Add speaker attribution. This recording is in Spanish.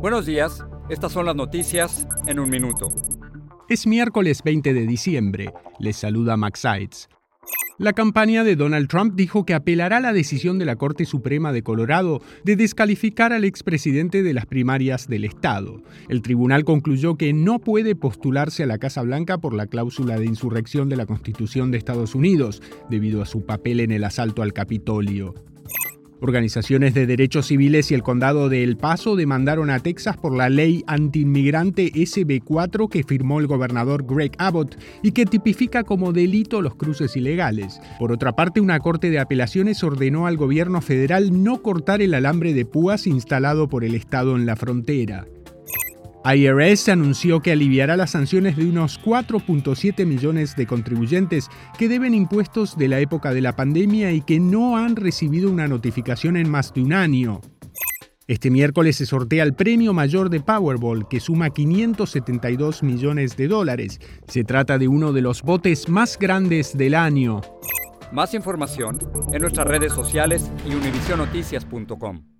Speaker 1: Buenos días, estas son las noticias en un minuto.
Speaker 2: Es miércoles 20 de diciembre. Les saluda Max Sides. La campaña de Donald Trump dijo que apelará a la decisión de la Corte Suprema de Colorado de descalificar al expresidente de las primarias del Estado. El tribunal concluyó que no puede postularse a la Casa Blanca por la cláusula de insurrección de la Constitución de Estados Unidos, debido a su papel en el asalto al Capitolio. Organizaciones de derechos civiles y el condado de El Paso demandaron a Texas por la ley antiinmigrante SB4 que firmó el gobernador Greg Abbott y que tipifica como delito los cruces ilegales. Por otra parte, una corte de apelaciones ordenó al gobierno federal no cortar el alambre de púas instalado por el Estado en la frontera. IRS anunció que aliviará las sanciones de unos 4.7 millones de contribuyentes que deben impuestos de la época de la pandemia y que no han recibido una notificación en más de un año. Este miércoles se sortea el premio mayor de Powerball, que suma 572 millones de dólares. Se trata de uno de los botes más grandes del año.
Speaker 1: Más información en nuestras redes sociales y univisionoticias.com.